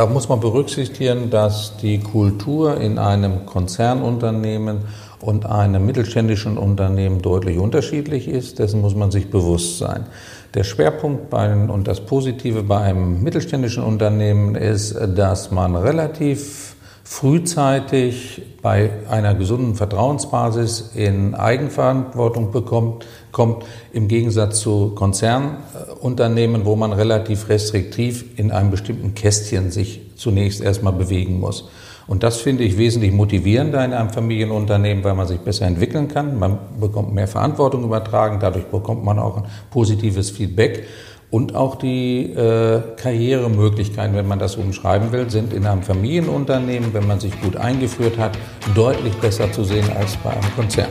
da muss man berücksichtigen, dass die Kultur in einem Konzernunternehmen und einem mittelständischen Unternehmen deutlich unterschiedlich ist. Dessen muss man sich bewusst sein. Der Schwerpunkt bei, und das Positive bei einem mittelständischen Unternehmen ist, dass man relativ frühzeitig bei einer gesunden Vertrauensbasis in Eigenverantwortung bekommt, kommt im Gegensatz zu Konzernunternehmen, wo man relativ restriktiv in einem bestimmten Kästchen sich zunächst erstmal bewegen muss. Und das finde ich wesentlich motivierender in einem Familienunternehmen, weil man sich besser entwickeln kann. Man bekommt mehr Verantwortung übertragen, dadurch bekommt man auch ein positives Feedback. Und auch die äh, Karrieremöglichkeiten, wenn man das umschreiben will, sind in einem Familienunternehmen, wenn man sich gut eingeführt hat, deutlich besser zu sehen als bei einem Konzern.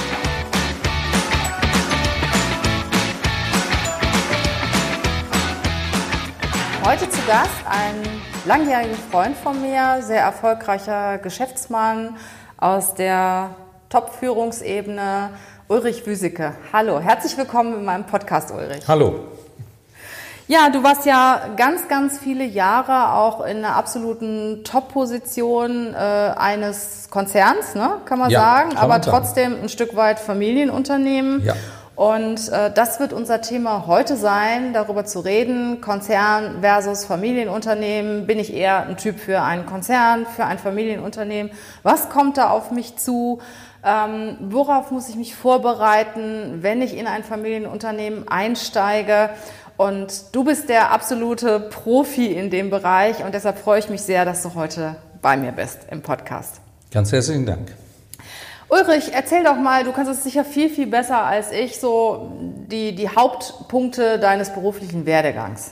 Heute zu Gast ein langjähriger Freund von mir, sehr erfolgreicher Geschäftsmann aus der Top-Führungsebene, Ulrich Wüsicke. Hallo, herzlich willkommen in meinem Podcast, Ulrich. Hallo. Ja, du warst ja ganz, ganz viele Jahre auch in einer absoluten Top-Position äh, eines Konzerns, ne, kann man Ja, sagen, aber trotzdem ein Stück weit Familienunternehmen. Ja. Und äh, das wird unser Thema heute sein, darüber zu reden, Konzern versus Familienunternehmen. Bin ich eher ein Typ für einen Konzern, für ein Familienunternehmen? Was kommt da auf mich zu? Ähm, worauf muss ich mich vorbereiten, wenn ich in ein Familienunternehmen einsteige? Und du bist der absolute Profi in dem Bereich und deshalb freue ich mich sehr, dass du heute bei mir bist im Podcast. Ganz herzlichen Dank. Ulrich, erzähl doch mal, du kannst es sicher viel, viel besser als ich, so die, die Hauptpunkte deines beruflichen Werdegangs.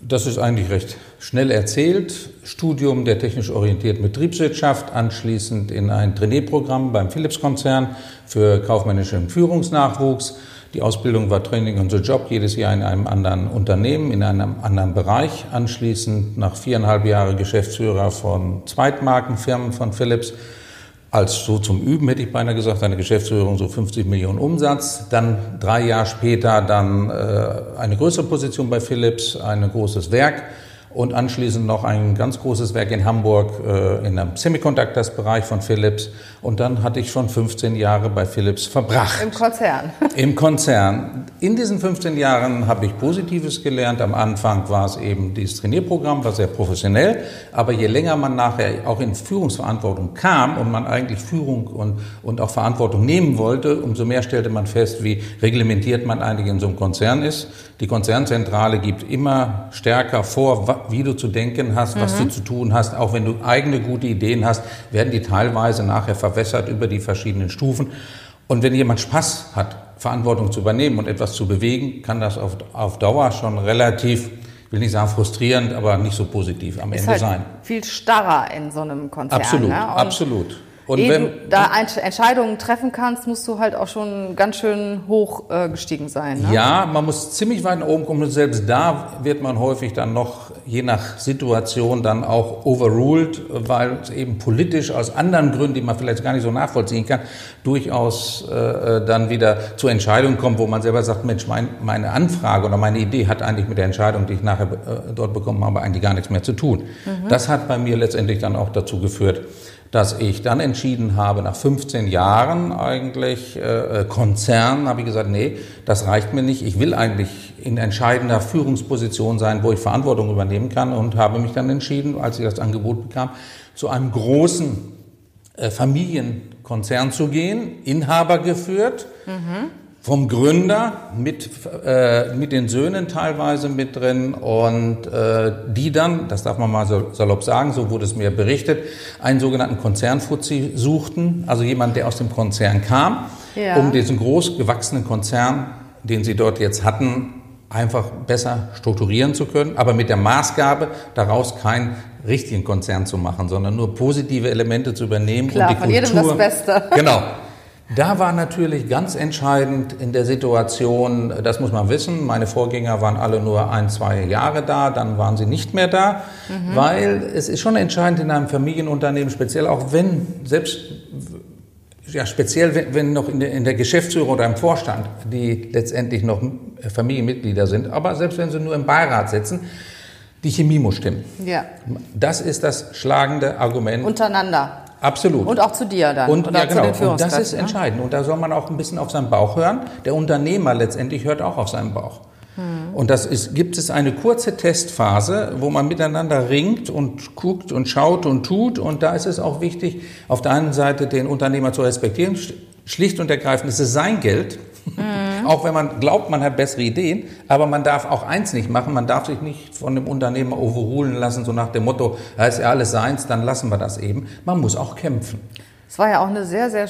Das ist eigentlich recht schnell erzählt. Studium der technisch orientierten Betriebswirtschaft, anschließend in ein Trainee-Programm beim Philips-Konzern für kaufmännischen Führungsnachwuchs. Die Ausbildung war Training on the Job, jedes Jahr in einem anderen Unternehmen, in einem anderen Bereich. Anschließend nach viereinhalb Jahren Geschäftsführer von Zweitmarkenfirmen von Philips. Als so zum Üben hätte ich beinahe gesagt, eine Geschäftsführung so 50 Millionen Umsatz. Dann drei Jahre später dann äh, eine größere Position bei Philips, ein großes Werk und anschließend noch ein ganz großes Werk in Hamburg äh, in einem Semiconductors-Bereich von Philips. Und dann hatte ich schon 15 Jahre bei Philips verbracht. Im Konzern. Im Konzern. In diesen 15 Jahren habe ich Positives gelernt. Am Anfang war es eben dieses Trainierprogramm, war sehr professionell. Aber je länger man nachher auch in Führungsverantwortung kam und man eigentlich Führung und, und auch Verantwortung nehmen wollte, umso mehr stellte man fest, wie reglementiert man eigentlich in so einem Konzern ist. Die Konzernzentrale gibt immer stärker vor, wie du zu denken hast, was du zu tun hast. Auch wenn du eigene gute Ideen hast, werden die teilweise nachher verwässert über die verschiedenen Stufen. Und wenn jemand Spaß hat, Verantwortung zu übernehmen und etwas zu bewegen, kann das auf, auf Dauer schon relativ, ich will nicht sagen frustrierend, aber nicht so positiv am Ist Ende halt sein. viel starrer in so einem Konzern. Absolut, ne? Absolut. Und ehe wenn, du da Entscheidungen treffen kannst, musst du halt auch schon ganz schön hoch äh, gestiegen sein. Ne? Ja, man muss ziemlich weit nach oben kommen und selbst da wird man häufig dann noch, je nach Situation, dann auch overruled, weil es eben politisch aus anderen Gründen, die man vielleicht gar nicht so nachvollziehen kann, durchaus äh, dann wieder zu Entscheidungen kommt, wo man selber sagt, Mensch, mein, meine Anfrage oder meine Idee hat eigentlich mit der Entscheidung, die ich nachher äh, dort bekommen habe, eigentlich gar nichts mehr zu tun. Das hat bei mir letztendlich dann auch dazu geführt, dass ich dann entschieden habe, nach 15 Jahren eigentlich äh, Konzern, habe ich gesagt, nee, das reicht mir nicht. Ich will eigentlich in entscheidender Führungsposition sein, wo ich Verantwortung übernehmen kann und habe mich dann entschieden, als ich das Angebot bekam, zu einem großen äh, Familienkonzern zu gehen, Inhaber geführt, vom Gründer mit, äh, mit den Söhnen teilweise mit drin und äh, die dann, das darf man mal so salopp sagen, so wurde es mir berichtet, einen sogenannten Konzernfuzzi suchten, also jemand, der aus dem Konzern kam, Ja. um diesen groß gewachsenen Konzern, den sie dort jetzt hatten, einfach besser strukturieren zu können, aber mit der Maßgabe, daraus keinen richtigen Konzern zu machen, sondern nur positive Elemente zu übernehmen Klar, und die von jedem Kultur. das Beste. Genau. Da war natürlich ganz entscheidend in der Situation, das muss man wissen, meine Vorgänger waren alle nur ein, zwei Jahre da, dann waren sie nicht mehr da, mhm. weil es ist schon entscheidend in einem Familienunternehmen, speziell auch wenn, selbst, ja, speziell wenn, wenn noch in der, in der Geschäftsführung oder im Vorstand, die letztendlich noch Familienmitglieder sind, aber selbst wenn sie nur im Beirat sitzen, die Chemie muss stimmen. Ja. Das ist das schlagende Argument. Untereinander. Absolut. Und auch zu dir dann. Und, oder ja, genau. zu den und das ist ne? entscheidend. Und da soll man auch ein bisschen auf seinen Bauch hören. Der Unternehmer letztendlich hört auch auf seinen Bauch. Hm. Und das ist, gibt es eine kurze Testphase, wo man miteinander ringt und guckt und schaut und tut. Und da ist es auch wichtig, auf der einen Seite den Unternehmer zu respektieren. Schlicht und ergreifend ist es sein Geld. Mhm. Auch wenn man glaubt, man hat bessere Ideen. Aber man darf auch eins nicht machen. Man darf sich nicht von dem Unternehmer overrulen lassen, so nach dem Motto, da ist ja alles seins, dann lassen wir das eben. Man muss auch kämpfen. Es war ja auch eine sehr, sehr,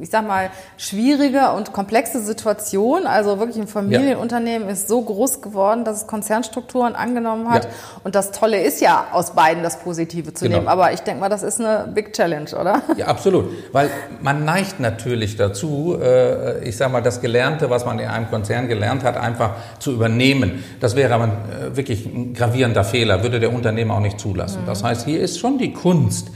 ich sag mal, schwierige und komplexe Situation. Also wirklich ein Familienunternehmen ja. ist so groß geworden, dass es Konzernstrukturen angenommen hat. Ja. Und das Tolle ist ja, aus beiden das Positive zu genau. nehmen. Aber ich denke mal, das ist eine Big Challenge, oder? Ja, absolut. Weil man neigt natürlich dazu, äh, ich sag mal, das Gelernte, was man in einem Konzern gelernt hat, einfach zu übernehmen. Das wäre aber äh, wirklich ein gravierender Fehler, würde der Unternehmer auch nicht zulassen. Mhm. Das heißt, hier ist schon die Kunst,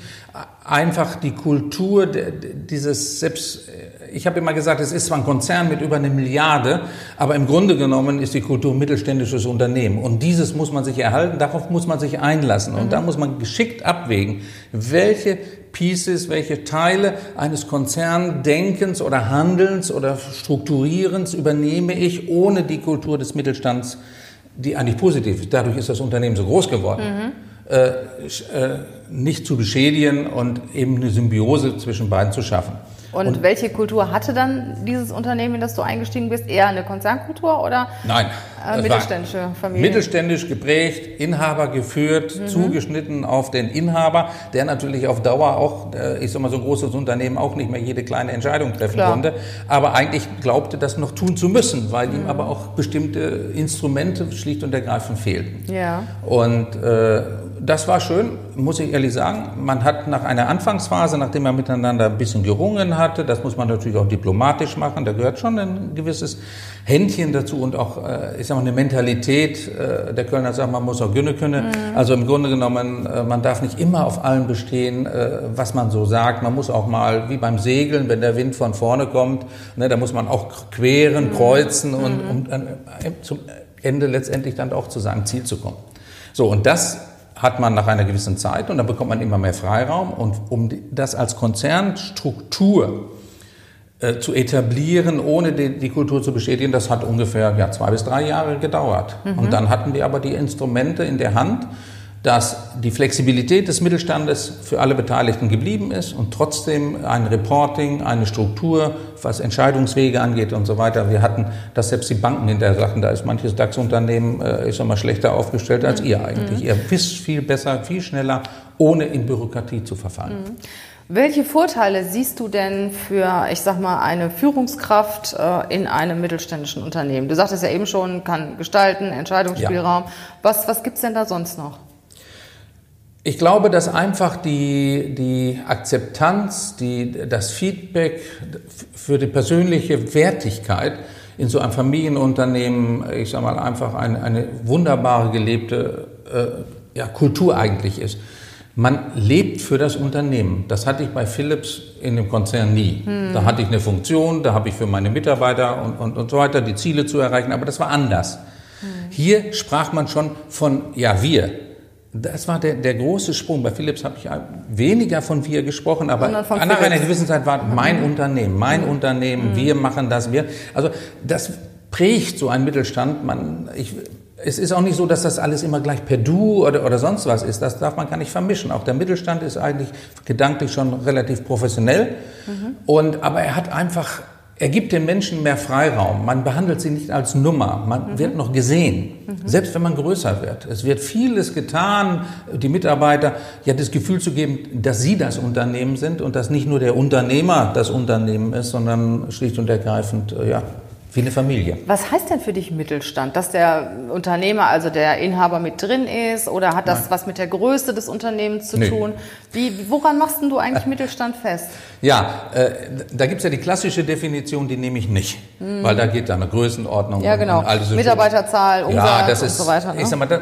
einfach die Kultur dieses selbst ich habe immer gesagt, es ist zwar ein Konzern mit über eine Milliarde, aber im Grunde genommen ist die Kultur ein mittelständisches Unternehmen. Und dieses muss man sich erhalten, darauf muss man sich einlassen. Und mhm. da muss man geschickt abwägen, welche Pieces, welche Teile eines Konzerndenkens oder Handelns oder Strukturierens übernehme ich ohne die Kultur des Mittelstands, die eigentlich positiv ist. Dadurch ist das Unternehmen so groß geworden. Mhm. Äh, äh, nicht zu beschädigen und eben eine Symbiose zwischen beiden zu schaffen. Und, und, welche Kultur hatte dann dieses Unternehmen, in das du eingestiegen bist? Eher eine Konzernkultur oder Nein, äh, mittelständische Familie? Mittelständisch geprägt, Inhaber geführt, mhm. zugeschnitten auf den Inhaber, der natürlich auf Dauer auch, äh, ich sag mal, so ein großes Unternehmen auch nicht mehr jede kleine Entscheidung treffen Klar. konnte, aber eigentlich glaubte, das noch tun zu müssen, weil mhm. ihm aber auch bestimmte Instrumente schlicht und ergreifend fehlten. Ja. Und äh, das war schön, muss ich ehrlich sagen. Man hat nach einer Anfangsphase, nachdem man miteinander ein bisschen gerungen hatte, das muss man natürlich auch diplomatisch machen, da gehört schon ein gewisses Händchen dazu und auch, äh, ich sag mal, eine Mentalität. Äh, der Kölner sagt, man muss auch Günne können. Mhm. Also im Grunde genommen, äh, man darf nicht immer auf allem bestehen, was man so sagt. Man muss auch mal, wie beim Segeln, wenn der Wind von vorne kommt, ne, da muss man auch queren, mhm. kreuzen und mhm. um zum Ende letztendlich dann auch zu seinem Ziel zu kommen. So, und das hat man nach einer gewissen Zeit und dann bekommt man immer mehr Freiraum. Und um das als Konzernstruktur äh, zu etablieren, ohne die, die, Kultur zu bestätigen, das hat ungefähr ja, zwei bis drei Jahre gedauert. Mhm. Und dann hatten wir aber die Instrumente in der Hand, dass die Flexibilität des Mittelstandes für alle Beteiligten geblieben ist und trotzdem ein Reporting, eine Struktur, was Entscheidungswege angeht und so weiter. Wir hatten, dass selbst die Banken hinterher sagten, da ist manches DAX-Unternehmen, ich sag mal, schlechter aufgestellt als mhm. ihr eigentlich. Mhm. Ihr wisst viel besser, viel schneller, ohne in Bürokratie zu verfallen. Mhm. Welche Vorteile siehst du denn für, ich sag mal, eine Führungskraft äh, in einem mittelständischen Unternehmen? Du sagtest ja eben schon, kann gestalten, Entscheidungsspielraum. Ja. Was, was gibt's denn da sonst noch? Ich glaube, dass einfach die, die Akzeptanz, die, das Feedback für die persönliche Wertigkeit in so einem Familienunternehmen, ich sage mal, einfach eine, eine wunderbare gelebte äh, ja, Kultur eigentlich ist. Man lebt für das Unternehmen. Das hatte ich bei Philips in dem Konzern nie. Hm. Da hatte ich eine Funktion, da habe ich für meine Mitarbeiter und, und, und so weiter die Ziele zu erreichen, aber das war anders. Hm. Hier sprach man schon von, ja, wir. Das war der, der große Sprung. Bei Philips habe ich weniger von wir gesprochen, aber nach einer gewissen Zeit war mein mhm. Unternehmen, mein mhm. Unternehmen, mhm. wir machen das, wir. Also das prägt so ein Mittelstand. Man, ich, es ist auch nicht so, dass das alles immer gleich per Du oder, oder sonst was ist. Das darf man gar nicht vermischen. Auch der Mittelstand ist eigentlich gedanklich schon relativ professionell. Mhm. Und, aber er hat einfach er gibt den Menschen mehr Freiraum. Man behandelt sie nicht als Nummer. Man mhm. wird noch gesehen, mhm. selbst wenn man größer wird. Es wird vieles getan, die Mitarbeiter ja das Gefühl zu geben, dass sie das Unternehmen sind und dass nicht nur der Unternehmer das Unternehmen ist, sondern schlicht und ergreifend äh, ja wie eine Familie. Was heißt denn für dich Mittelstand? Dass der Unternehmer, also der Inhaber mit drin ist oder hat das Nein. was mit der Größe des Unternehmens zu nee. tun? Wie, woran machst du eigentlich Mittelstand fest? Ja, äh, da gibt es ja die klassische Definition, die nehme ich nicht, mhm. weil da geht da eine Größenordnung. Ja, genau. Und, und Mitarbeiterzahl, Umsatz ja, das ist, und so weiter. Ne? Ich sag mal, das,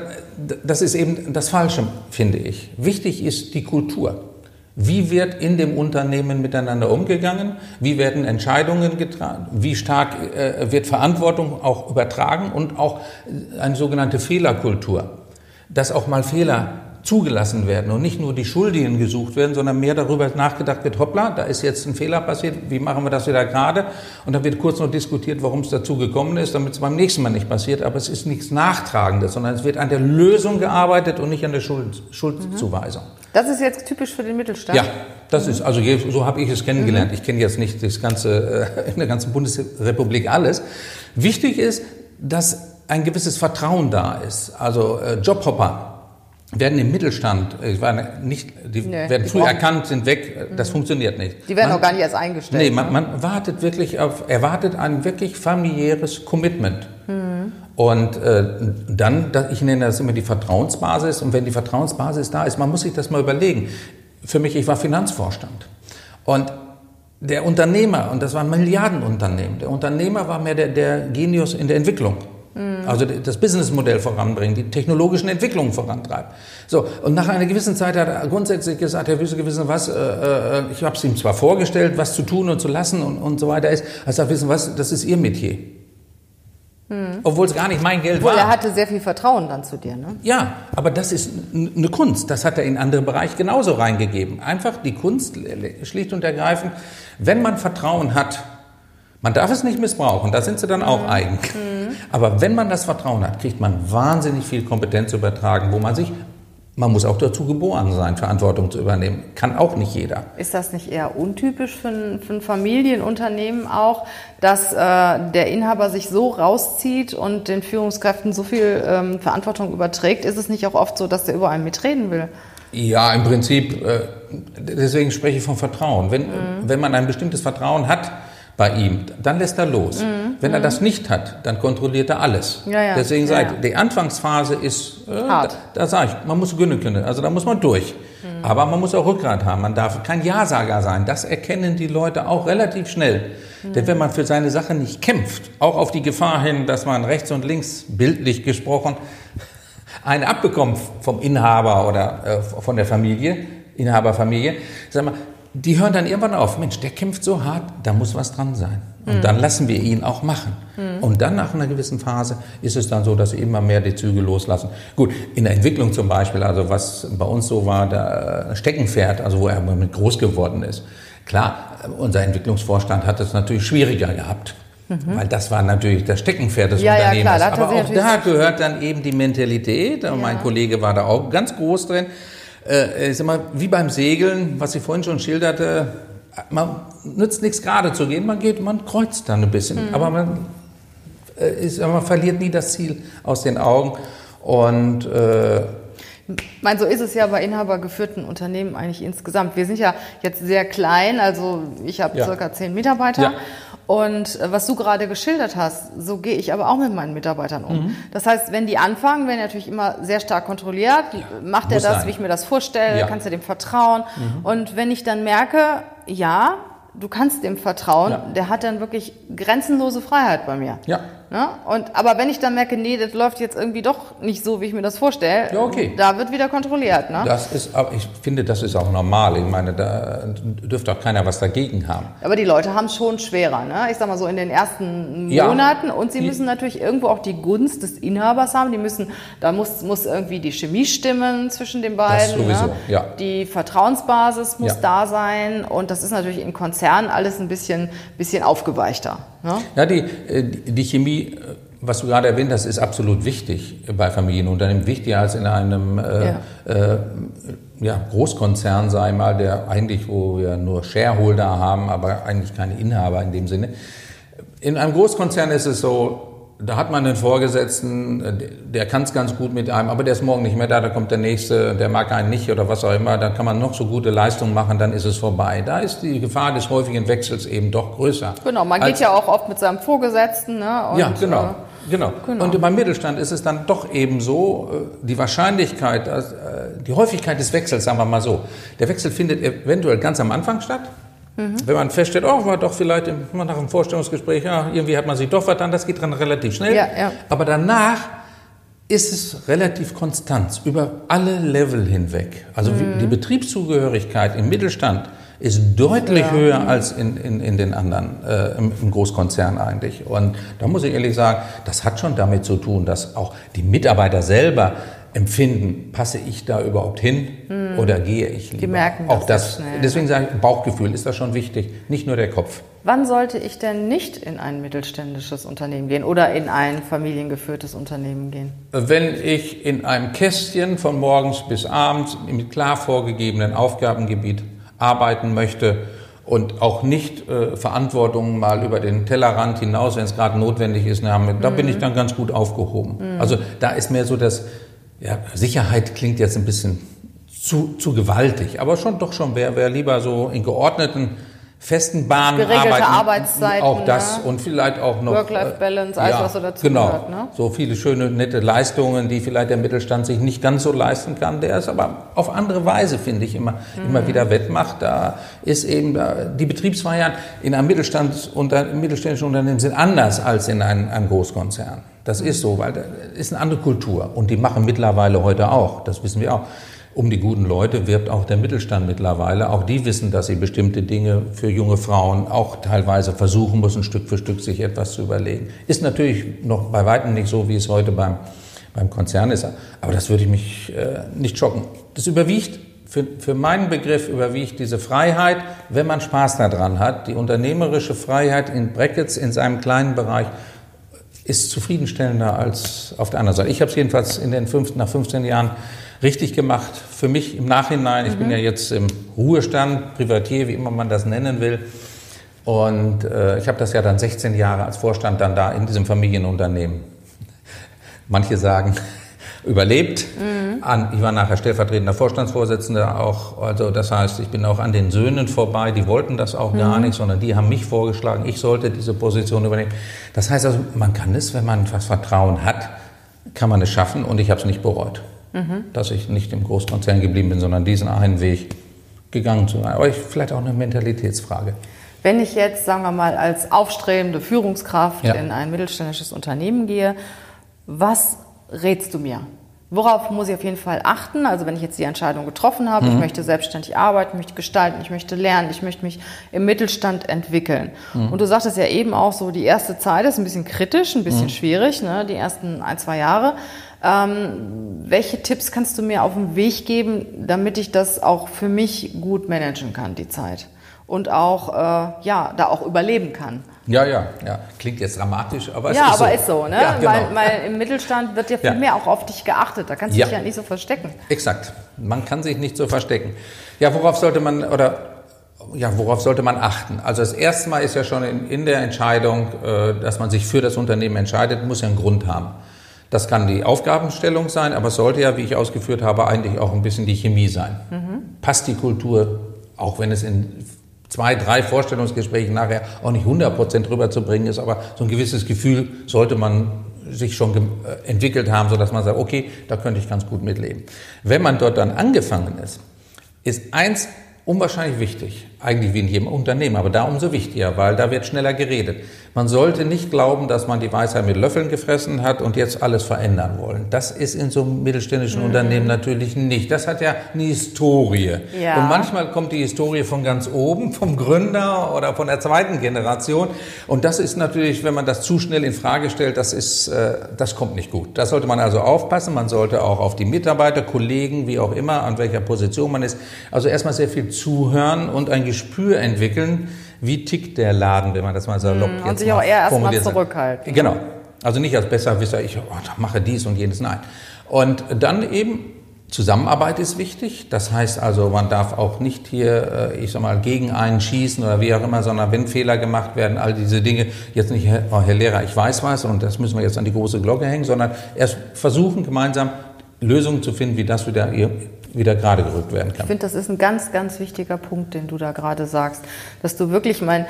das ist eben das Falsche, finde ich. Wichtig ist die Kultur. Wie wird in dem Unternehmen miteinander umgegangen? Wie werden Entscheidungen getragen? Wie stark äh, wird Verantwortung auch übertragen und auch eine sogenannte Fehlerkultur? Dass auch mal Fehler zugelassen werden und nicht nur die Schuldigen gesucht werden, sondern mehr darüber nachgedacht wird, hoppla, da ist jetzt ein Fehler passiert, wie machen wir das wieder gerade? Und dann wird kurz noch diskutiert, warum es dazu gekommen ist, damit es beim nächsten Mal nicht passiert. Aber es ist nichts Nachtragendes, sondern es wird an der Lösung gearbeitet und nicht an der Schuld, Schuldzuweisung. Das ist jetzt typisch für den Mittelstand? Ja, das ist, also so habe ich es kennengelernt. Mhm. Ich kenne jetzt nicht das ganze, äh, in der ganzen Bundesrepublik alles. Wichtig ist, dass ein gewisses Vertrauen da ist. Also äh, Jobhopper, werden im Mittelstand, ich war nicht, die nee, werden die früh erkannt, sind weg, das mhm. funktioniert nicht. Die werden man, auch gar nicht erst eingestellt. Nee, man, ne? man wartet wirklich auf, erwartet ein wirklich familiäres Commitment. Mhm. Und äh, dann, ich nenne das immer die Vertrauensbasis. Und wenn die Vertrauensbasis da ist, man muss sich das mal überlegen. Für mich, ich war Finanzvorstand. Und der Unternehmer, und das war ein Milliardenunternehmen, der Unternehmer war mehr der, der Genius in der Entwicklung. Mhm. Also das Businessmodell voranbringen, die technologischen Entwicklungen vorantreiben. So, und nach einer gewissen Zeit hat er grundsätzlich gesagt, Herr Wüsse, wissen was, äh, äh, ich habe es ihm zwar vorgestellt, was zu tun und zu lassen und, und so weiter ist, er sagt, wissen was, das ist Ihr Metier. Mhm. Obwohl es gar nicht mein Geld Obwohl war. er hatte sehr viel Vertrauen dann zu dir, ne? Ja, aber das ist eine Kunst. Das hat er in andere Bereiche genauso reingegeben. Einfach die Kunst, schlicht und ergreifend, wenn man Vertrauen hat, man darf es nicht missbrauchen, da sind sie dann auch mhm. eigen. Mhm. Aber wenn man das Vertrauen hat, kriegt man wahnsinnig viel Kompetenz übertragen, wo man sich man muss auch dazu geboren sein, Verantwortung zu übernehmen. Kann auch nicht jeder. Ist das nicht eher untypisch für ein, für ein Familienunternehmen auch, dass äh, der Inhaber sich so rauszieht und den Führungskräften so viel ähm, Verantwortung überträgt? Ist es nicht auch oft so, dass der überall mitreden will? Ja, im Prinzip, äh, deswegen spreche ich von Vertrauen. Wenn, mhm. wenn man ein bestimmtes Vertrauen hat, bei ihm, dann lässt er los. Mhm. Wenn er das nicht hat, dann kontrolliert er alles. Ja, ja. Deswegen ja, sage ich, die Anfangsphase ist, äh, Hart. da, da sage ich, man muss Günne können, also da muss man durch. Mhm. Aber man muss auch Rückgrat haben, man darf kein Ja-Sager sein. Das erkennen die Leute auch relativ schnell. Mhm. Denn wenn man für seine Sache nicht kämpft, auch auf die Gefahr hin, dass man rechts und links, bildlich gesprochen, einen abbekommt vom Inhaber oder äh, von der Familie, Inhaberfamilie, sag mal, die hören dann irgendwann auf, Mensch, der kämpft so hart, da muss was dran sein. Und mhm. dann lassen wir ihn auch machen. Mhm. Und dann nach einer gewissen Phase ist es dann so, dass sie immer mehr die Züge loslassen. Gut, in der Entwicklung zum Beispiel, also was bei uns so war, der Steckenpferd, also wo er mit groß geworden ist. Klar, unser Entwicklungsvorstand hat es natürlich schwieriger gehabt. Mhm. Weil das war natürlich das Steckenpferd des ja, Unternehmens. Ja, klar, Aber auch da gehört dann eben die Mentalität. Ja. Mein Kollege war da auch ganz groß drin äh, ich sag mal, wie beim Segeln, was ich vorhin schon schilderte, man nützt nichts gerade zu gehen, man geht, man kreuzt dann ein bisschen, mhm. aber man, äh, ist, man verliert nie das Ziel aus den Augen und äh, ich meine, so ist es ja bei inhabergeführten Unternehmen eigentlich insgesamt. Wir sind ja jetzt sehr klein, also ich habe ja. circa zehn Mitarbeiter. Ja. Und äh, was du gerade geschildert hast, so gehe ich aber auch mit meinen Mitarbeitern um. Mhm. Das heißt, wenn die anfangen, werden natürlich immer sehr stark kontrolliert. Ja, Macht er das, sein. wie ich mir das vorstelle? Ja. Kannst du dem vertrauen? Mhm. Und wenn ich dann merke, ja, du kannst dem vertrauen, ja. der hat dann wirklich grenzenlose Freiheit bei mir. Ja. Ne? Und, aber wenn ich dann merke, nee, das läuft jetzt irgendwie doch nicht so, wie ich mir das vorstelle, ja, okay. da wird wieder kontrolliert. Ne? Das ist, ich finde, das ist auch normal. Ich meine, da dürfte auch keiner was dagegen haben. Aber die Leute haben es schon schwerer. Ne? Ich sag mal so in den ersten Monaten. Ja. Und sie müssen natürlich irgendwo auch die Gunst des Inhabers haben. Die müssen, da muss, muss irgendwie die Chemie stimmen zwischen den beiden. Das sowieso, ne? ja. Die Vertrauensbasis muss ja. da sein. Und das ist natürlich in Konzernen alles ein bisschen, bisschen aufgeweichter. Ne? Ja, die, äh, die Chemie, äh, was du gerade erwähnt hast, ist absolut wichtig bei Familienunternehmen, wichtiger als in einem äh, ja. Äh, ja, Großkonzern, sei mal, der eigentlich, wo wir nur Shareholder haben, aber eigentlich keine Inhaber in dem Sinne. In einem Großkonzern ist es so, da hat man einen Vorgesetzten, der kann es ganz gut mit einem, aber der ist morgen nicht mehr da, da kommt der Nächste, der mag einen nicht oder was auch immer, dann kann man noch so gute Leistungen machen, dann ist es vorbei. Da ist die Gefahr des häufigen Wechsels eben doch größer. Genau, man geht ja auch oft mit seinem Vorgesetzten. Ne? Und, ja, genau. Äh, Genau. genau. Und beim Mittelstand ist es dann doch eben so, äh, die Wahrscheinlichkeit, äh, die Häufigkeit des Wechsels, sagen wir mal so, der Wechsel findet eventuell ganz am Anfang statt. Mhm. Wenn man feststellt, oh, war doch vielleicht nach einem Vorstellungsgespräch, ja, irgendwie hat man sich doch vertan, das geht dann relativ schnell. Ja, ja. Aber danach ist es relativ konstant über alle Level hinweg. Also mhm. die Betriebszugehörigkeit im Mittelstand ist deutlich ja. höher als in, in, in den anderen, äh, im, im Großkonzern eigentlich. Und da muss ich ehrlich sagen, das hat schon damit zu tun, dass auch die Mitarbeiter selber empfinden, passe ich da überhaupt hin hm. oder gehe ich lieber? Die merken auch das. Schnell, deswegen sage ich, Bauchgefühl ist da schon wichtig, nicht nur der Kopf. Wann sollte ich denn nicht in ein mittelständisches Unternehmen gehen oder in ein familiengeführtes Unternehmen gehen? Wenn ich in einem Kästchen von morgens bis abends mit klar vorgegebenen Aufgabengebiet arbeiten möchte und auch nicht äh, Verantwortung mal über den Tellerrand hinaus, wenn es gerade notwendig ist, haben, da mhm. bin ich dann ganz gut aufgehoben. Mhm. Also da ist mehr so das, ja, Sicherheit klingt jetzt ein bisschen zu, zu gewaltig, aber schon doch schon, wer, wer lieber so in geordneten festen Bahnen Geregelte. Arbeitszeiten. Auch das ne? und vielleicht auch noch. Work-Life-Balance, alles ja, was so dazu genau. gehört. Ne? So viele schöne, nette Leistungen, die vielleicht der Mittelstand sich nicht ganz so leisten kann, der es aber auf andere Weise, finde ich, immer, mhm. immer wieder wettmacht. Da ist eben, die Betriebsfeiern in einem Mittelstand, unter, mittelständischen Unternehmen sind anders als in einem, einem Großkonzern. Das ist so, weil da ist eine andere Kultur. Und die machen mittlerweile heute auch, das wissen wir auch um die guten Leute wirbt auch der Mittelstand mittlerweile. Auch die wissen, dass sie bestimmte Dinge für junge Frauen auch teilweise versuchen müssen, Stück für Stück sich etwas zu überlegen. Ist natürlich noch bei weitem nicht so, wie es heute beim, beim Konzern ist. Aber das würde ich mich äh, nicht schocken. Das überwiegt, für, für meinen Begriff überwiegt diese Freiheit, wenn man Spaß daran hat. Die unternehmerische Freiheit in Brackets in seinem kleinen Bereich ist zufriedenstellender als auf der anderen Seite. Ich habe es jedenfalls in den fünf, nach 15 Jahren richtig gemacht. Für mich im Nachhinein, ich mhm. bin ja jetzt im Ruhestand, Privatier, wie immer man das nennen will. Und äh, ich habe das ja dann 16 Jahre als Vorstand dann da in diesem Familienunternehmen. Manche sagen, überlebt. Mhm. An, ich war nachher stellvertretender Vorstandsvorsitzender auch. Also das heißt, ich bin auch an den Söhnen vorbei. Die wollten das auch mhm. gar nicht, sondern die haben mich vorgeschlagen. Ich sollte diese Position übernehmen. Das heißt also, man kann es, wenn man was Vertrauen hat, kann man es schaffen und ich habe es nicht bereut mhm. dass ich nicht im Großkonzern geblieben bin, sondern diesen einen Weg gegangen zu sein. Aber ich, vielleicht auch eine Mentalitätsfrage. Wenn ich jetzt, sagen wir mal, als aufstrebende Führungskraft ja. in ein mittelständisches Unternehmen gehe, was rätst du mir? Worauf muss ich auf jeden Fall achten? Also wenn ich jetzt die Entscheidung getroffen habe, mhm. ich möchte selbstständig arbeiten, ich möchte gestalten, ich möchte lernen, ich möchte mich im Mittelstand entwickeln. Mhm. Und du sagtest ja eben auch so, die erste Zeit ist ein bisschen kritisch, ein bisschen mhm. schwierig, ne? die ersten ein, zwei Jahre. Ähm, welche Tipps kannst du mir auf den Weg geben, damit ich das auch für mich gut managen kann, die Zeit? Und auch, äh, ja, da auch überleben kann. Ja, ja, ja. Klingt jetzt dramatisch, aber es ja, ist so. Ja, aber ist so, ne? Ja, genau. weil, weil im Mittelstand wird ja viel ja. mehr auch auf dich geachtet. Da kannst du ja. dich ja nicht so verstecken. Exakt. Man kann sich nicht so verstecken. Ja, worauf sollte man, oder ja, worauf sollte man achten? Also das erste Mal ist ja schon in, in der Entscheidung, äh, dass man sich für das Unternehmen entscheidet, muss ja einen Grund haben. Das kann die Aufgabenstellung sein, aber es sollte ja, wie ich ausgeführt habe, eigentlich auch ein bisschen die Chemie sein. Mhm. Passt die Kultur, auch wenn es in zwei, drei Vorstellungsgesprächen nachher auch nicht 100 Prozent rüberzubringen ist, aber so ein gewisses Gefühl sollte man sich schon äh, entwickelt haben, sodass man sagt, okay, da könnte ich ganz gut mitleben. Wenn man dort dann angefangen ist, ist eins unwahrscheinlich wichtig, eigentlich wie in jedem Unternehmen, aber da umso wichtiger, weil da wird schneller geredet. Man sollte nicht glauben, dass man die Weisheit mit Löffeln gefressen hat und jetzt alles verändern wollen. Das ist in so einem mittelständischen mhm. Unternehmen natürlich nicht. Das hat ja eine Historie. Ja. Und manchmal kommt die Historie von ganz oben, vom Gründer oder von der zweiten Generation. Und das ist natürlich, wenn man das zu schnell in Frage stellt, das ist, äh, das kommt nicht gut. Das sollte man also aufpassen. Man sollte auch auf die Mitarbeiter, Kollegen, wie auch immer, an welcher Position man ist, also erstmal sehr viel zuhören und ein Gespür entwickeln, wie tickt der Laden, wenn man das mal salopp mm, jetzt Und sich auch eher erstmal zurückhalten. Genau. Also nicht als Besserwisser, ich oh, mache dies und jenes, nein. Und dann eben Zusammenarbeit ist wichtig. Das heißt also, man darf auch nicht hier, äh, ich sag mal, gegen einen schießen oder wie auch immer, sondern wenn Fehler gemacht werden, all diese Dinge, jetzt nicht, oh, Herr Lehrer, ich weiß was und das müssen wir jetzt an die große Glocke hängen, sondern erst versuchen, gemeinsam Lösungen zu finden, wie das wieder wieder gerade gerückt werden kann. Ich finde, das ist ein ganz, ganz wichtiger Punkt, den du da gerade sagst, dass du wirklich, mein,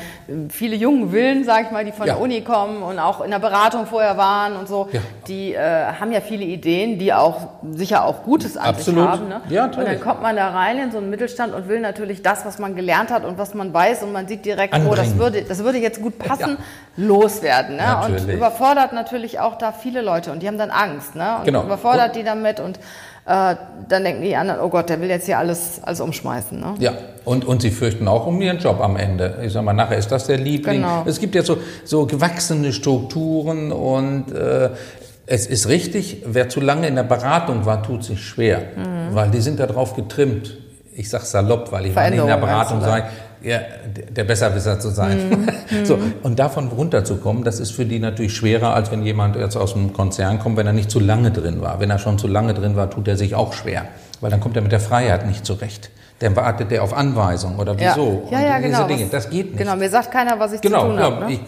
viele jungen Willen, sag ich mal, die von ja. der Uni kommen und auch in der Beratung vorher waren und so, ja. die äh, haben ja viele Ideen, die auch sicher auch Gutes an Absolut. sich haben. Ne? Ja, und dann kommt man da rein in so einen Mittelstand und will natürlich das, was man gelernt hat und was man weiß und man sieht direkt, Anbringen. oh, das würde, das würde jetzt gut passen, ja. loswerden. Ne? Und überfordert natürlich auch da viele Leute und die haben dann Angst ne? und genau. überfordert und die damit und äh, dann denken die anderen, oh Gott, der will jetzt hier alles, alles umschmeißen. Ne? Ja, und, und sie fürchten auch um ihren Job am Ende. Ich sag mal, nachher ist das der Liebling. Genau. Es gibt ja so, so gewachsene Strukturen und äh, es ist richtig, wer zu lange in der Beratung war, tut sich schwer, mhm. weil die sind darauf getrimmt. Ich sag salopp, weil ich in der Beratung sage, ja, der Besserwisser zu sein. Mhm. so, und davon runterzukommen, das ist für die natürlich schwerer, als wenn jemand jetzt aus einem Konzern kommt, wenn er nicht zu lange drin war. Wenn er schon zu lange drin war, tut er sich auch schwer, weil dann kommt er mit der Freiheit nicht zurecht. Dann wartet der auf Anweisung oder wieso. Ja, ja, ja genau. Dinge. Das geht nicht. Genau, mir sagt keiner, was ich genau, zu tun habe. Ne?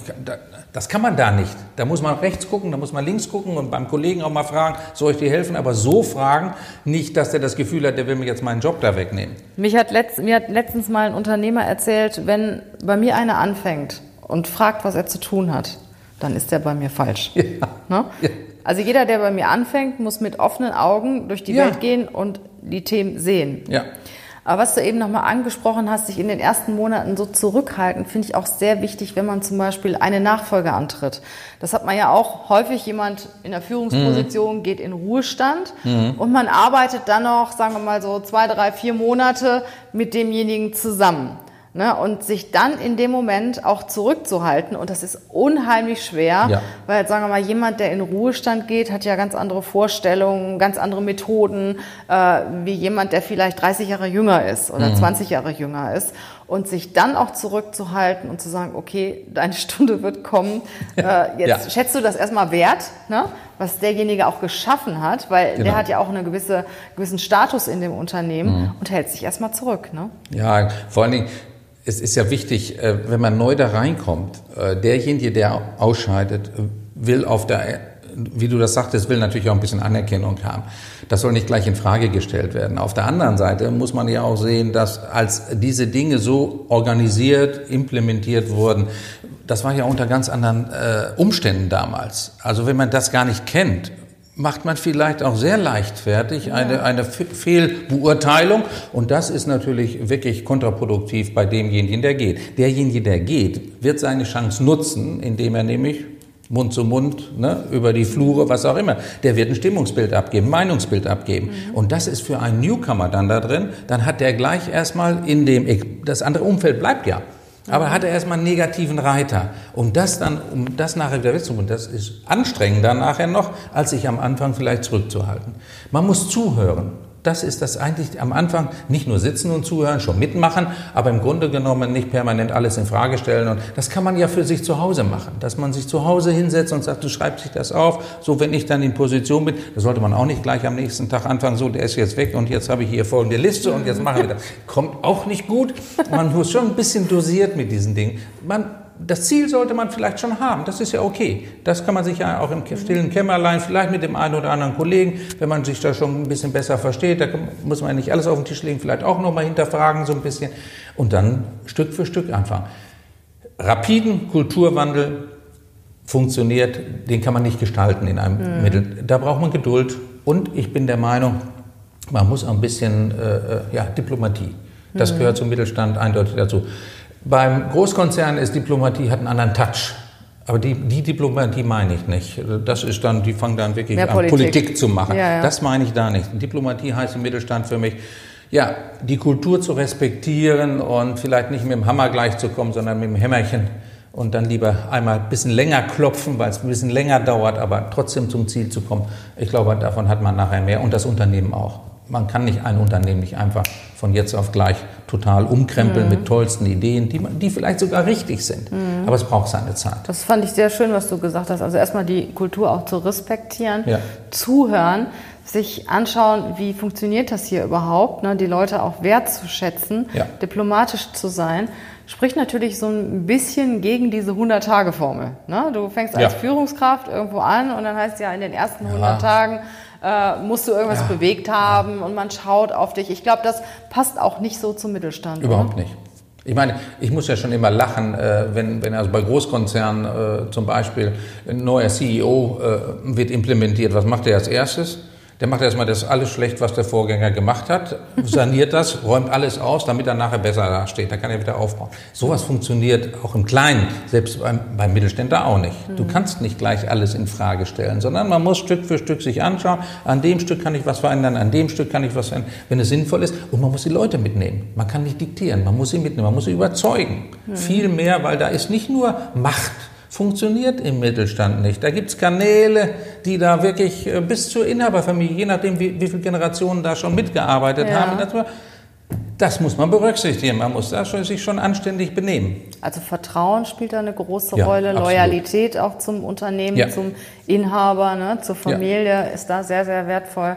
Das kann man da nicht. Da muss man rechts gucken, da muss man links gucken und beim Kollegen auch mal fragen, soll ich dir helfen? Aber so fragen, nicht, dass der das Gefühl hat, der will mir jetzt meinen Job da wegnehmen. Mich hat letzt, mir hat letztens mal ein Unternehmer erzählt, wenn bei mir einer anfängt und fragt, was er zu tun hat, dann ist der bei mir falsch. Ja. Ne? Ja. Also jeder, der bei mir anfängt, muss mit offenen Augen durch die ja. Welt gehen und die Themen sehen. Ja. Aber was du eben nochmal angesprochen hast, sich in den ersten Monaten so zurückhalten, finde ich auch sehr wichtig, wenn man zum Beispiel eine Nachfolge antritt. Das hat man ja auch häufig jemand in der Führungsposition mhm. geht in Ruhestand mhm. und man arbeitet dann noch, sagen wir mal so zwei, drei, vier Monate mit demjenigen zusammen. Ne, und sich dann in dem Moment auch zurückzuhalten. Und das ist unheimlich schwer, ja. weil, sagen wir mal, jemand, der in Ruhestand geht, hat ja ganz andere Vorstellungen, ganz andere Methoden, äh, wie jemand, der vielleicht 30 Jahre jünger ist oder mhm. 20 Jahre jünger ist. Und sich dann auch zurückzuhalten und zu sagen, okay, deine Stunde wird kommen. Äh, jetzt ja. schätzt du das erstmal wert, ne? was derjenige auch geschaffen hat, weil genau. der hat ja auch einen gewisse, gewissen Status in dem Unternehmen mhm. und hält sich erstmal zurück. Ne? Ja, vor allen Dingen, es ist ja wichtig, äh, wenn man neu da reinkommt, äh, derjenige, der ausscheidet, will auf der, wie du das sagtest, will natürlich auch ein bisschen Anerkennung haben. Das soll nicht gleich in Frage gestellt werden. Auf der anderen Seite muss man ja auch sehen, dass als diese Dinge so organisiert, implementiert wurden, das war ja unter ganz anderen äh, Umständen damals. Also wenn man das gar nicht kennt macht man vielleicht auch sehr leichtfertig eine, eine Fehlbeurteilung. Und das ist natürlich wirklich kontraproduktiv bei demjenigen, der geht. Derjenige, der geht, wird seine Chance nutzen, indem er nämlich Mund zu Mund, ne, über die Flure, was auch immer. Der wird ein Stimmungsbild abgeben, Meinungsbild abgeben. Mhm. Und das ist für einen Newcomer dann da drin. Dann hat der gleich erstmal in dem, das andere Umfeld bleibt ja. Aber hat er erstmal einen negativen Reiter. Um das dann, um das nachher wieder wegzuholen, das ist anstrengender nachher noch, als sich am Anfang vielleicht zurückzuhalten. Man muss zuhören. Das ist das eigentlich am Anfang nicht nur sitzen und zuhören, schon mitmachen, aber im Grunde genommen nicht permanent alles in Frage stellen. Und das kann man ja für sich zu Hause machen, dass man sich zu Hause hinsetzt und sagt, du schreibst sich das auf. So, wenn ich dann in Position bin, da sollte man auch nicht gleich am nächsten Tag anfangen, so, der ist jetzt weg und jetzt habe ich hier folgende Liste und jetzt machen wir das. Kommt auch nicht gut. Man muss schon ein bisschen dosiert mit diesen Dingen. Man das Ziel sollte man vielleicht schon haben. Das ist ja okay. Das kann man sich ja auch im stillen Kämmerlein, vielleicht mit dem einen oder anderen Kollegen, wenn man sich da schon ein bisschen besser versteht, da muss man ja nicht alles auf den Tisch legen, vielleicht auch nochmal hinterfragen so ein bisschen und dann Stück für Stück anfangen. Rapiden Kulturwandel funktioniert, den kann man nicht gestalten in einem mhm. Mittel. Da braucht man Geduld und ich bin der Meinung, man muss auch ein bisschen äh, äh ja, Diplomatie. Das mhm. gehört zum Mittelstand eindeutig dazu. Beim Großkonzern ist Diplomatie hat einen anderen Touch. Aber die, die Diplomatie meine ich nicht. Das ist dann, die fangen dann wirklich Mehr an, Politik. Politik zu machen. Ja, ja. Das meine ich da nicht. Diplomatie heißt im Mittelstand für mich, ja, die Kultur zu respektieren und vielleicht nicht mit dem Hammer gleichzukommen, sondern mit dem Hämmerchen und dann lieber einmal ein bisschen länger klopfen, weil es ein bisschen länger dauert, aber trotzdem zum Ziel zu kommen. Ich glaube, davon hat man nachher mehr und das Unternehmen auch man kann nicht ein Unternehmen nicht einfach von jetzt auf gleich total umkrempeln mhm. mit tollsten Ideen, die, die vielleicht sogar richtig sind. Mhm. Aber es braucht seine Zeit. Das fand ich sehr schön, was du gesagt hast. Also erstmal die Kultur auch zu respektieren, ja. zuhören, sich anschauen, wie funktioniert das hier überhaupt, ne? die Leute auch wertzuschätzen, ja. diplomatisch zu sein, spricht natürlich so ein bisschen gegen diese 100-Tage-Formel. Ne? Du fängst als ja. Führungskraft irgendwo an und dann heißt ja in den ersten 100 ja. Tagen äh, musst du irgendwas ja. bewegt haben und man schaut auf dich. Ich glaube, das passt auch nicht so zum Mittelstand. Überhaupt oder? nicht. Ich meine, ich muss ja schon immer lachen, äh, wenn, wenn also bei Großkonzernen äh, zum Beispiel ein neuer CEO äh, wird implementiert. Was macht er als erstes? Der macht erstmal das alles schlecht, was der Vorgänger gemacht hat, saniert das, räumt alles aus, damit er nachher besser dasteht. Dann kann er wieder aufbauen. Sowas funktioniert auch im Kleinen, selbst beim, beim Mittelständler auch nicht. Du mhm. kannst nicht gleich alles in Frage stellen, sondern man muss Stück für Stück sich anschauen. An dem Stück kann ich was verändern, an dem Stück kann ich was verändern, wenn es sinnvoll ist. Und man muss die Leute mitnehmen. Man kann nicht diktieren, man muss sie mitnehmen, man muss sie überzeugen. Mhm. Viel mehr, weil da ist nicht nur Macht funktioniert im Mittelstand nicht. Da gibt es Kanäle, die da wirklich äh, bis zur Inhaberfamilie, je nachdem wie, wie viele Generationen da schon mitgearbeitet ja. haben, das muss man berücksichtigen. Man muss da sich schon anständig benehmen. Also Vertrauen spielt da eine große ja, Rolle, absolut. Loyalität auch zum Unternehmen, ja. zum Inhaber, ne, zur Familie ist da sehr, sehr wertvoll.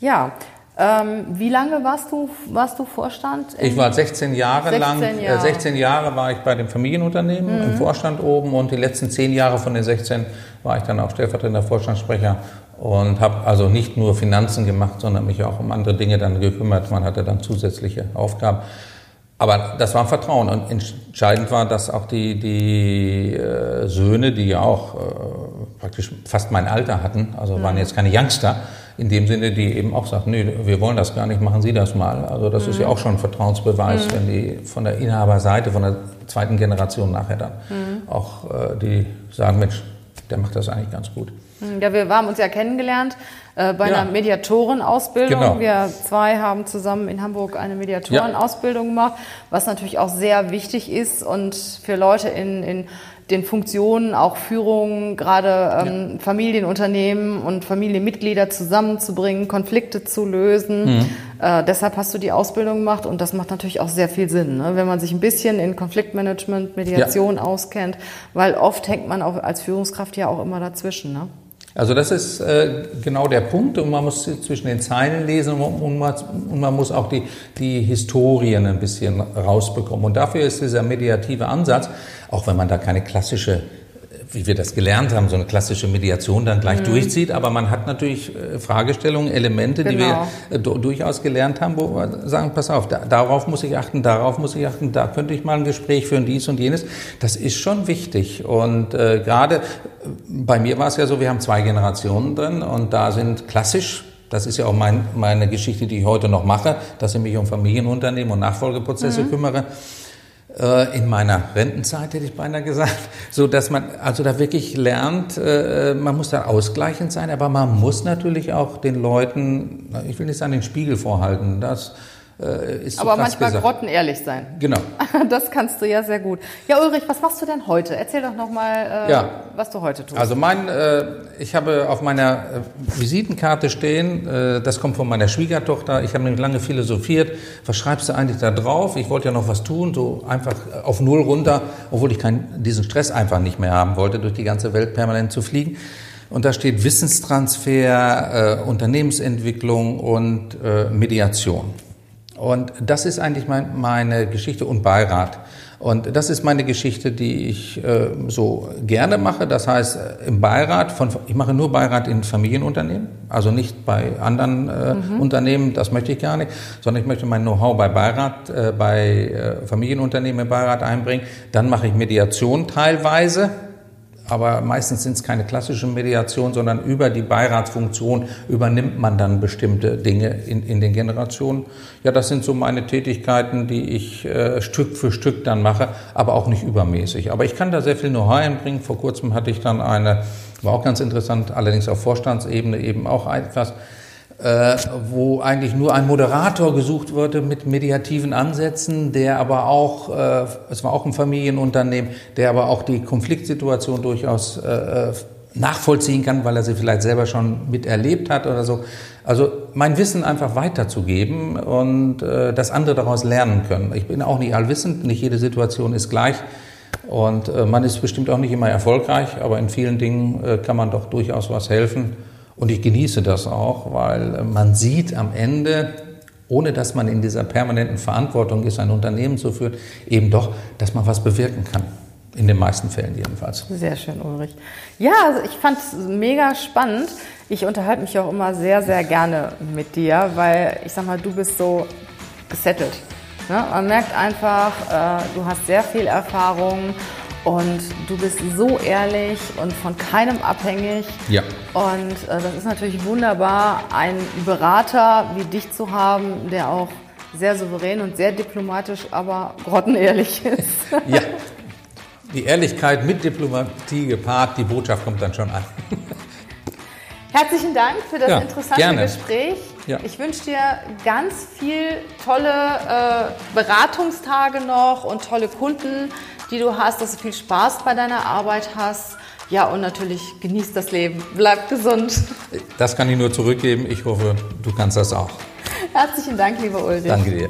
Ja, ähm, wie lange warst du, warst du Vorstand? Ich war 16 Jahre 16 lang. Jahre. Äh, 16 Jahre war ich bei dem Familienunternehmen mhm. im Vorstand oben und die letzten 10 Jahre von den 16 war ich dann auch stellvertretender Vorstandssprecher und habe also nicht nur Finanzen gemacht, sondern mich auch um andere Dinge dann gekümmert. Man hatte dann zusätzliche Aufgaben. Aber das war Vertrauen und entscheidend war, dass auch die, die äh, Söhne, die ja auch äh, praktisch fast mein Alter hatten, also mhm. waren jetzt keine Youngster, in dem Sinne, die eben auch sagt, nee, wir wollen das gar nicht, machen Sie das mal. Also das mhm. ist ja auch schon ein Vertrauensbeweis, mhm. wenn die von der Inhaberseite, von der zweiten Generation nachher dann mhm. auch äh, die sagen, Mensch, der macht das eigentlich ganz gut. Mhm. Ja, wir haben uns ja kennengelernt äh, bei ja. einer Mediatorenausbildung. Genau. Wir zwei haben zusammen in Hamburg eine Mediatorenausbildung ja. gemacht, was natürlich auch sehr wichtig ist und für Leute in, in den Funktionen, auch Führung, gerade ähm, ja. Familienunternehmen und Familienmitglieder zusammenzubringen, Konflikte zu lösen. Mhm. Äh, deshalb hast du die Ausbildung gemacht und das macht natürlich auch sehr viel Sinn, ne? wenn man sich ein bisschen in Konfliktmanagement, Mediation ja. auskennt, weil oft hängt man auch als Führungskraft ja auch immer dazwischen. Ne? Also das ist äh, genau der Punkt und man muss zwischen den Zeilen lesen und man, und man muss auch die, die Historien ein bisschen rausbekommen. Und dafür ist dieser mediative Ansatz, auch wenn man da keine klassische wie wir das gelernt haben, so eine klassische Mediation dann gleich mhm. durchzieht. Aber man hat natürlich äh, Fragestellungen, Elemente, genau. die wir genau. äh, durchaus gelernt haben, wo wir sagen, pass auf, da, darauf muss ich achten, darauf muss ich achten, da könnte ich mal ein Gespräch führen, dies und jenes. Das ist schon wichtig. Und äh, gerade äh, bei mir war es ja so, wir haben zwei Generationen drin und da sind klassisch das ist ja auch mein, meine Geschichte, die ich heute noch mache, dass ich mich um Familienunternehmen und Nachfolgeprozesse mhm. kümmere. Äh, in meiner Rentenzeit, hätte ich beinahe gesagt, so dass man also da wirklich lernt, äh, man muss da ausgleichend sein, aber man muss natürlich auch den Leuten, ich will nicht sagen, den Spiegel vorhalten, dass äh, ist Aber manchmal gesagt. grottenehrlich sein. Genau. Das kannst du ja sehr gut. Ja, Ulrich, was machst du denn heute? Erzähl doch nochmal, äh, ja. was du heute tust. Also mein, äh, ich habe auf meiner äh, Visitenkarte stehen, äh, das kommt von meiner Schwiegertochter. Ich habe nämlich lange philosophiert. Was schreibst du eigentlich da drauf? Ich wollte ja noch was tun, so einfach auf Null runter, obwohl ich keinen, diesen Stress einfach nicht mehr haben wollte, durch die ganze Welt permanent zu fliegen. Und da steht Wissenstransfer, äh, Unternehmensentwicklung und äh, Mediation. Und das ist eigentlich mein, meine Geschichte und Beirat. Und das ist meine Geschichte, die ich äh, so gerne mache. Das heißt, im Beirat von, ich mache nur Beirat in Familienunternehmen, also nicht bei anderen äh, mhm. Unternehmen, das möchte ich gar nicht, sondern ich möchte mein Know-how bei Beirat, äh, bei äh, Familienunternehmen im Beirat einbringen. Dann mache ich Mediation teilweise aber meistens sind es keine klassischen Mediationen, sondern über die Beiratsfunktion übernimmt man dann bestimmte Dinge in, in den Generationen. Ja, das sind so meine Tätigkeiten, die ich äh, Stück für Stück dann mache, aber auch nicht übermäßig. Aber ich kann da sehr viel Know-how einbringen. Vor kurzem hatte ich dann eine, war auch ganz interessant, allerdings auf Vorstandsebene eben auch etwas, äh, wo eigentlich nur ein Moderator gesucht wurde mit mediativen Ansätzen, der aber auch, äh, es war auch ein Familienunternehmen, der aber auch die Konfliktsituation durchaus äh, nachvollziehen kann, weil er sie vielleicht selber schon miterlebt hat oder so. Also mein Wissen einfach weiterzugeben und äh, dass andere daraus lernen können. Ich bin auch nicht allwissend, nicht jede Situation ist gleich. Und äh, man ist bestimmt auch nicht immer erfolgreich, aber in vielen Dingen äh, kann man doch durchaus was helfen. Und ich genieße das auch, weil man sieht am Ende, ohne dass man in dieser permanenten Verantwortung ist, ein Unternehmen zu führen, eben doch, dass man was bewirken kann. In den meisten Fällen jedenfalls. Sehr schön, Ulrich. Ja, also ich fand es mega spannend. Ich unterhalte mich auch immer sehr, sehr gerne mit dir, weil ich sag mal, du bist so gesettelt. Ne? Man merkt einfach, äh, du hast sehr viel Erfahrung und du bist so ehrlich und von keinem abhängig. Ja. Und äh, das ist natürlich wunderbar, einen Berater wie dich zu haben, der auch sehr souverän und sehr diplomatisch, aber grottenehrlich ist. Ja. Die Ehrlichkeit mit Diplomatie gepaart, die Botschaft kommt dann schon an. Herzlichen Dank für das ja, interessante gerne. Gespräch. Ja. Ich wünsche dir ganz viel tolle äh, Beratungstage noch und tolle Kunden, die du hast, dass du viel Spaß bei deiner Arbeit hast. Ja, und natürlich genießt das Leben. Bleib gesund. Das kann ich nur zurückgeben. Ich hoffe, du kannst das auch. Herzlichen Dank, lieber Ulrich. Danke dir.